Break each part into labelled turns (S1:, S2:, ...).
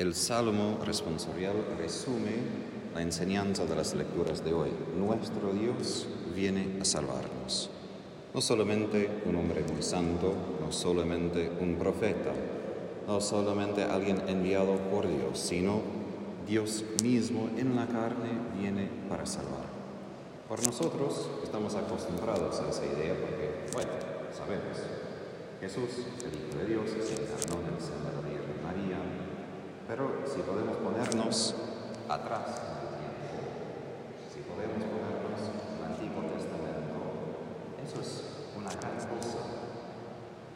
S1: El Salmo responsorial resume la enseñanza de las lecturas de hoy. Nuestro Dios viene a salvarnos. No solamente un hombre muy santo, no solamente un profeta, no solamente alguien enviado por Dios, sino Dios mismo en la carne viene para salvar. Por nosotros estamos acostumbrados a esa idea porque, bueno, sabemos, Jesús, el Hijo de Dios, se encarnó en el seno de pero si podemos ponernos atrás si podemos ponernos el Antiguo Testamento, eso es una gran cosa,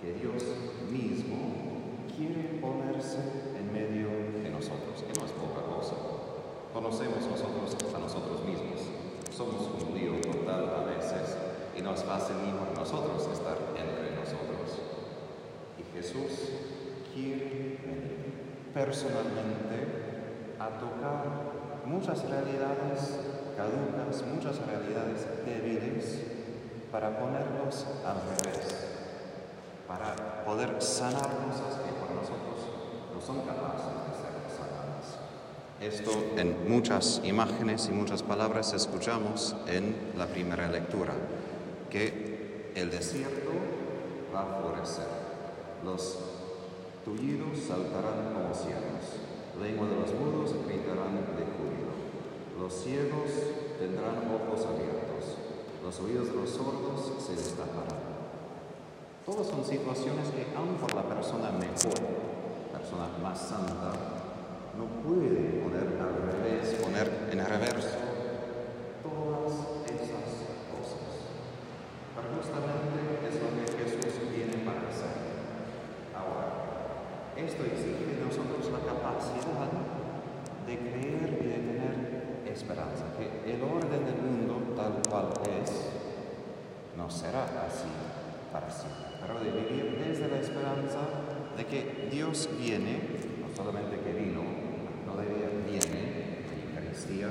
S1: que Dios mismo quiere ponerse en medio de nosotros, que no es poca cosa. Conocemos nosotros a nosotros mismos, somos un lío total a veces y no es fácil ni para nosotros estar entre nosotros. Y Jesús quiere venir personalmente a tocar muchas realidades caducas, muchas realidades débiles, para ponerlos al revés, para poder sanar cosas que por nosotros no son capaces de ser sanadas. Esto en muchas imágenes y muchas palabras escuchamos en la primera lectura, que el desierto va a florecer, los tullidos saltarán como cielos, lengua de los mudos gritarán de júbilo, los ciegos tendrán ojos abiertos, los oídos de los sordos se destaparán. Todas son situaciones que aun por la persona mejor, persona más santa, no puede poner al revés, poner en reverso todas esas cosas. Pero es lo que Jesús viene para hacer. Ahora, esto exige de nosotros la capacidad de creer y de tener esperanza, que el orden del mundo tal cual es no será así para siempre, pero de vivir desde la esperanza de que Dios viene, no solamente que vino, no debía, viene en la Eucaristía,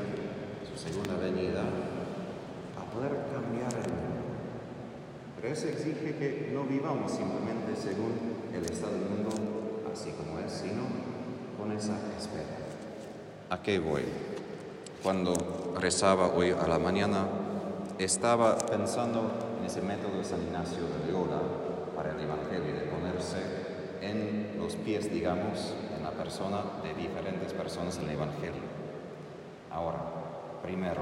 S1: su segunda venida, a poder cambiar el mundo. Pero eso exige que no vivamos simplemente según el estado del mundo así como es, sino con esa espera. ¿A qué voy? Cuando rezaba hoy a la mañana, estaba pensando en ese método de San Ignacio de Loyola para el Evangelio, de ponerse en los pies, digamos, en la persona de diferentes personas en el Evangelio. Ahora, primero,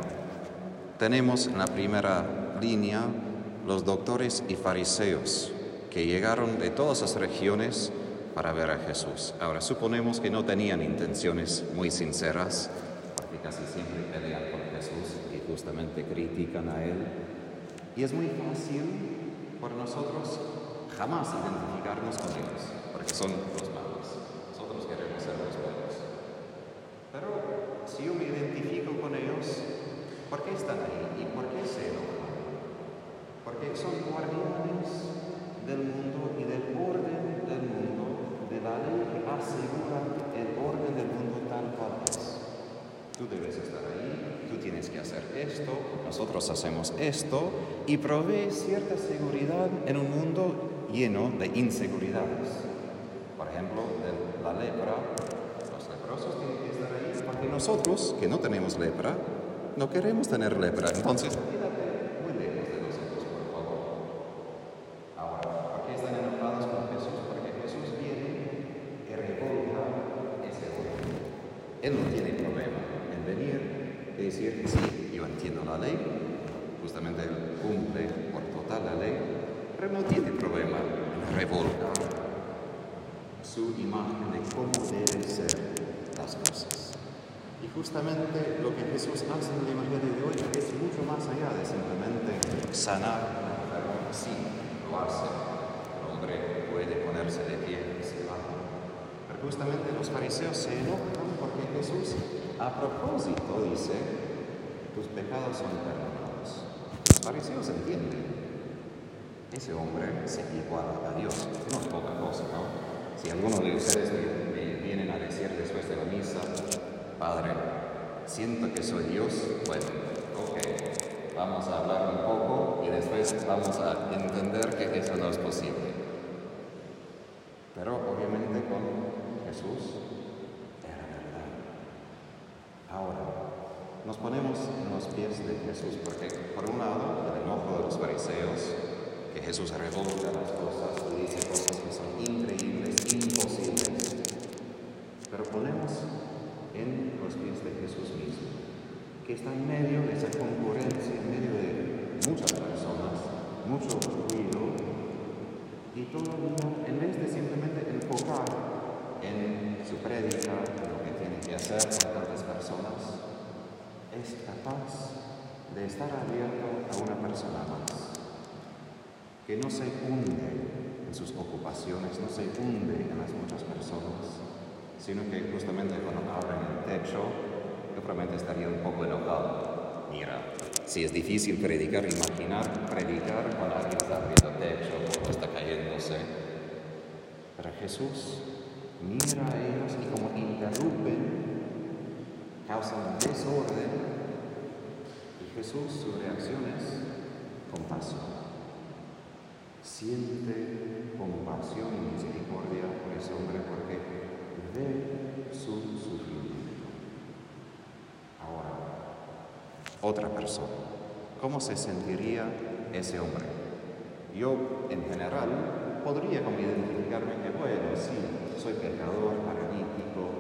S1: tenemos en la primera línea los doctores y fariseos que llegaron de todas las regiones para ver a Jesús. Ahora, suponemos que no tenían intenciones muy sinceras, porque casi siempre pelean con Jesús y justamente critican a Él. Y es muy fácil por nosotros jamás identificarnos con ellos, porque son los malos. Nosotros queremos ser los buenos. Pero si yo me identifico con ellos, ¿por qué están ahí y por qué se enojan? Porque son guardianes del mundo y del orden del mundo, de la ley que asegura el orden del mundo tal cual es. Tú debes estar ahí, tú tienes que hacer esto, nosotros hacemos esto y provee cierta seguridad en un mundo lleno de inseguridades. Por ejemplo, la lepra, los leprosos tienen que estar ahí porque nosotros, que no tenemos lepra, no queremos tener lepra. Entonces. Él no tiene problema en venir y decir, sí, yo entiendo la ley, justamente cumple por total la ley, pero no tiene problema en revoltar su imagen de cómo deben ser las cosas. Y justamente lo que Jesús hace en el Evangelio de hoy es mucho más allá de simplemente sanar la. Sí, lo hace. El hombre puede ponerse de pie y se va. Pero justamente los fariseos se enojan porque Jesús, a propósito, dice, tus pecados son perdonados. Los fariseos entienden. Ese hombre se iguala a Dios. No es poca cosa, ¿no? Si algunos de ustedes me, me vienen a decir después de la misa, Padre, siento que soy Dios, bueno, ok, vamos a hablar un poco y después vamos a entender que eso no es posible. Pero obviamente con Jesús era nos ponemos en los pies de Jesús, porque por un lado, el enojo de los fariseos, que Jesús revolta las cosas y dice cosas que son increíbles, imposibles, pero ponemos en los pies de Jesús mismo, que está en medio de esa concurrencia, en medio de muchas personas, mucho ruido, y todo el mundo, en vez de simplemente enfocar en su prédica, en lo que tiene que hacer con tantas personas, es capaz de estar abierto a una persona más, que no se hunde en sus ocupaciones, no se hunde en las muchas personas, sino que justamente cuando abren el techo, yo probablemente estaría un poco enojado. Mira, si es difícil predicar, imaginar predicar cuando alguien está abriendo el techo está cayéndose. Pero Jesús mira a ellos y como causan desorden y Jesús su reacción es compasión. Siente compasión y misericordia por ese hombre porque ve su sufrimiento. Ahora, otra persona. ¿Cómo se sentiría ese hombre? Yo, en general, podría identificarme que, bueno, sí, soy pecador, paralítico,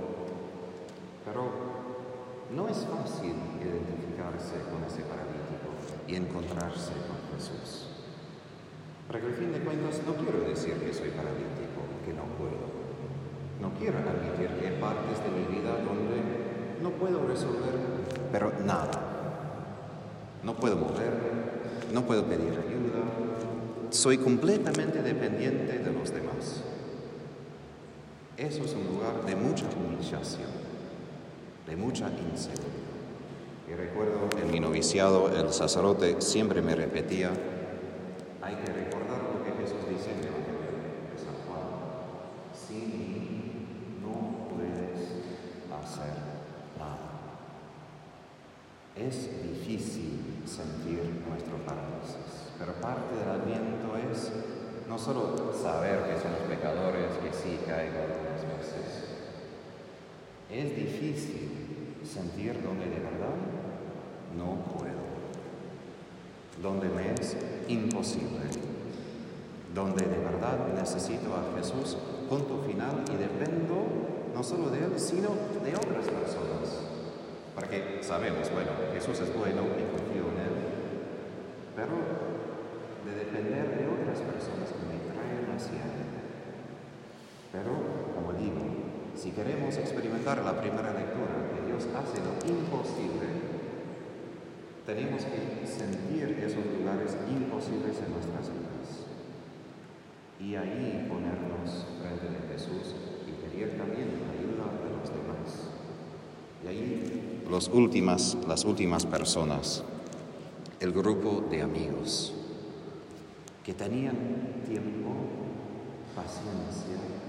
S1: es fácil identificarse con ese paralítico y encontrarse con Jesús. Porque al fin de cuentas no quiero decir que soy paralítico, que no puedo. No quiero admitir que hay partes de mi vida donde no puedo resolver, pero nada. No puedo moverme, no puedo pedir ayuda. Soy completamente dependiente de los demás. Eso es un lugar de mucha humillación de mucha inseguridad. Y recuerdo en mi noviciado, el sacerdote siempre me repetía, hay que recordar lo que Jesús dice en el Evangelio de San Juan, sin mí no puedes hacer nada. Es difícil sentir nuestro parálisis, pero parte del aliento es no solo saber que somos pecadores, que sí caigo algunas veces, es difícil sentir donde de verdad no puedo, donde me es imposible, donde de verdad necesito a Jesús, punto final, y dependo no solo de Él, sino de otras personas. Porque sabemos, bueno, Jesús es bueno y confío en Él, pero de depender de otras personas que me traen hacia Él. Pero, si queremos experimentar la primera lectura, que Dios hace lo imposible, tenemos que sentir esos lugares imposibles en nuestras vidas. Y ahí ponernos frente a Jesús y pedir también la ayuda de los demás. Y ahí los últimas, las últimas personas, el grupo de amigos que tenían tiempo, paciencia,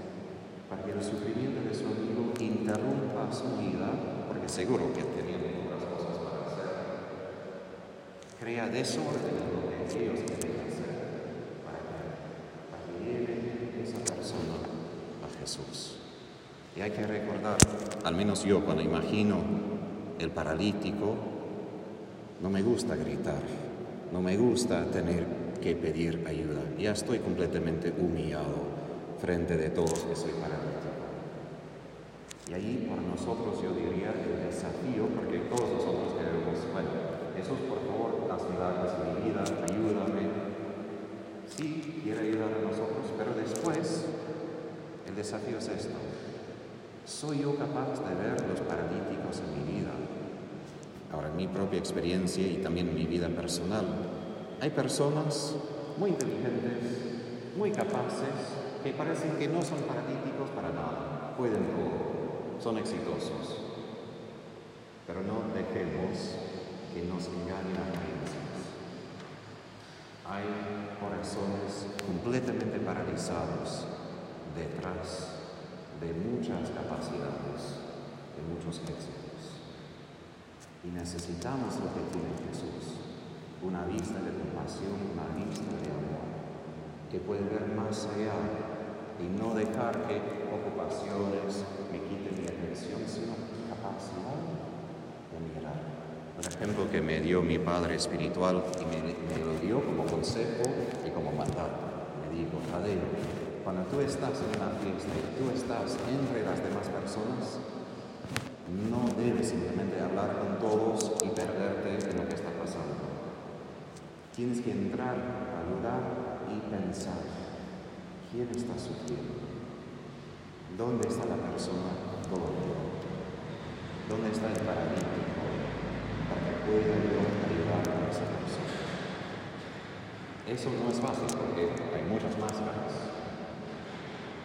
S1: para que el sufrimiento de su amigo interrumpa su vida, porque seguro que tenía otras cosas para hacer, crea desorden en lo que ellos quieren hacer para que, para que lleve esa persona a Jesús. Y hay que recordar, al menos yo cuando imagino el paralítico, no me gusta gritar, no me gusta tener que pedir ayuda, ya estoy completamente humillado frente de todos que soy paralítico. Y ahí por nosotros yo diría el desafío, porque todos nosotros queremos, bueno, Jesús por favor, haz milagros en mi vida, ayúdame. Sí, quiere ayudar a nosotros, pero después el desafío es esto. ¿Soy yo capaz de ver los paralíticos en mi vida? Ahora, en mi propia experiencia y también en mi vida personal, hay personas muy inteligentes, muy capaces, que parecen que no son paralíticos para nada, pueden todo, son exitosos. Pero no dejemos que nos engañen a creencias. Hay corazones completamente paralizados detrás de muchas capacidades, de muchos éxitos. Y necesitamos lo que tiene Jesús, una vista de compasión, una vista de amor, que puede ver más allá y no dejar que ocupaciones me quiten mi atención, sino capacidad de mirar ejemplo que me dio mi padre espiritual y me, me lo dio como consejo y como mandato. Me dijo, Tadeo, cuando tú estás en una fiesta y tú estás entre las demás personas, no debes simplemente hablar con todos y perderte en lo que está pasando. Tienes que entrar al lugar y pensar, ¿quién está sufriendo? ¿Dónde está la persona dolorida? ¿Dónde está el paralítico para que pueda yo ayudar a esa persona? Eso no es fácil porque hay muchas máscaras,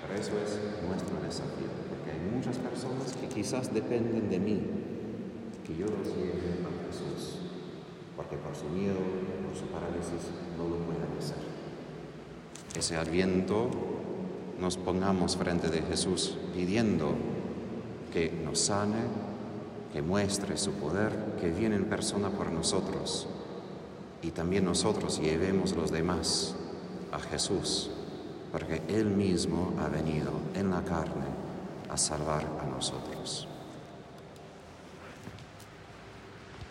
S1: pero eso es nuestro desafío, porque hay muchas personas que quizás dependen de mí, que yo los lleve a Jesús, porque por su miedo, por su parálisis, no lo pueden hacer. Ese adviento nos pongamos frente de Jesús pidiendo que nos sane, que muestre su poder, que viene en persona por nosotros y también nosotros llevemos los demás a Jesús, porque Él mismo ha venido en la carne a salvar a nosotros.